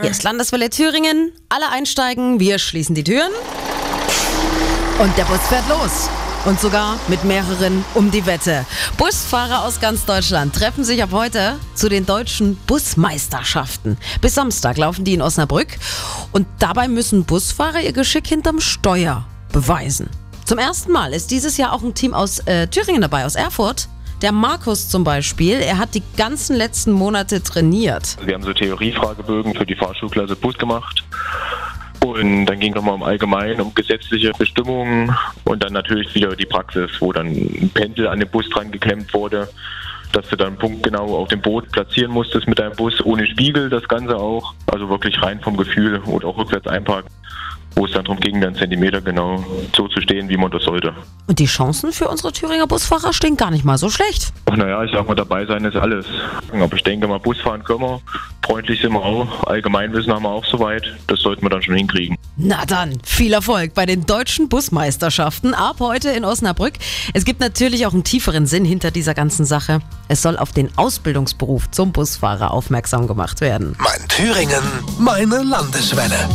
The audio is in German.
Hier ist Landeswelle Thüringen. Alle einsteigen, wir schließen die Türen. Und der Bus fährt los. Und sogar mit mehreren um die Wette. Busfahrer aus ganz Deutschland treffen sich ab heute zu den deutschen Busmeisterschaften. Bis Samstag laufen die in Osnabrück. Und dabei müssen Busfahrer ihr Geschick hinterm Steuer beweisen. Zum ersten Mal ist dieses Jahr auch ein Team aus äh, Thüringen dabei, aus Erfurt. Der Markus zum Beispiel, er hat die ganzen letzten Monate trainiert. Wir haben so Theoriefragebögen für die Fahrschulklasse Bus gemacht. Und dann ging es nochmal um allgemein, um gesetzliche Bestimmungen und dann natürlich wieder die Praxis, wo dann ein Pendel an den Bus dran geklemmt wurde, dass du dann punktgenau auf dem Boot platzieren musstest mit deinem Bus, ohne Spiegel das Ganze auch. Also wirklich rein vom Gefühl und auch rückwärts einparken wo es dann darum ging, dann Zentimeter genau so zu stehen, wie man das sollte. Und die Chancen für unsere Thüringer Busfahrer stehen gar nicht mal so schlecht. Ach naja, ich sag mal, dabei sein ist alles. Aber ich denke mal, Busfahren können wir, freundlich sind wir auch, Allgemeinwissen haben wir auch soweit. Das sollten wir dann schon hinkriegen. Na dann, viel Erfolg bei den deutschen Busmeisterschaften ab heute in Osnabrück. Es gibt natürlich auch einen tieferen Sinn hinter dieser ganzen Sache. Es soll auf den Ausbildungsberuf zum Busfahrer aufmerksam gemacht werden. Mein Thüringen, meine Landeswelle.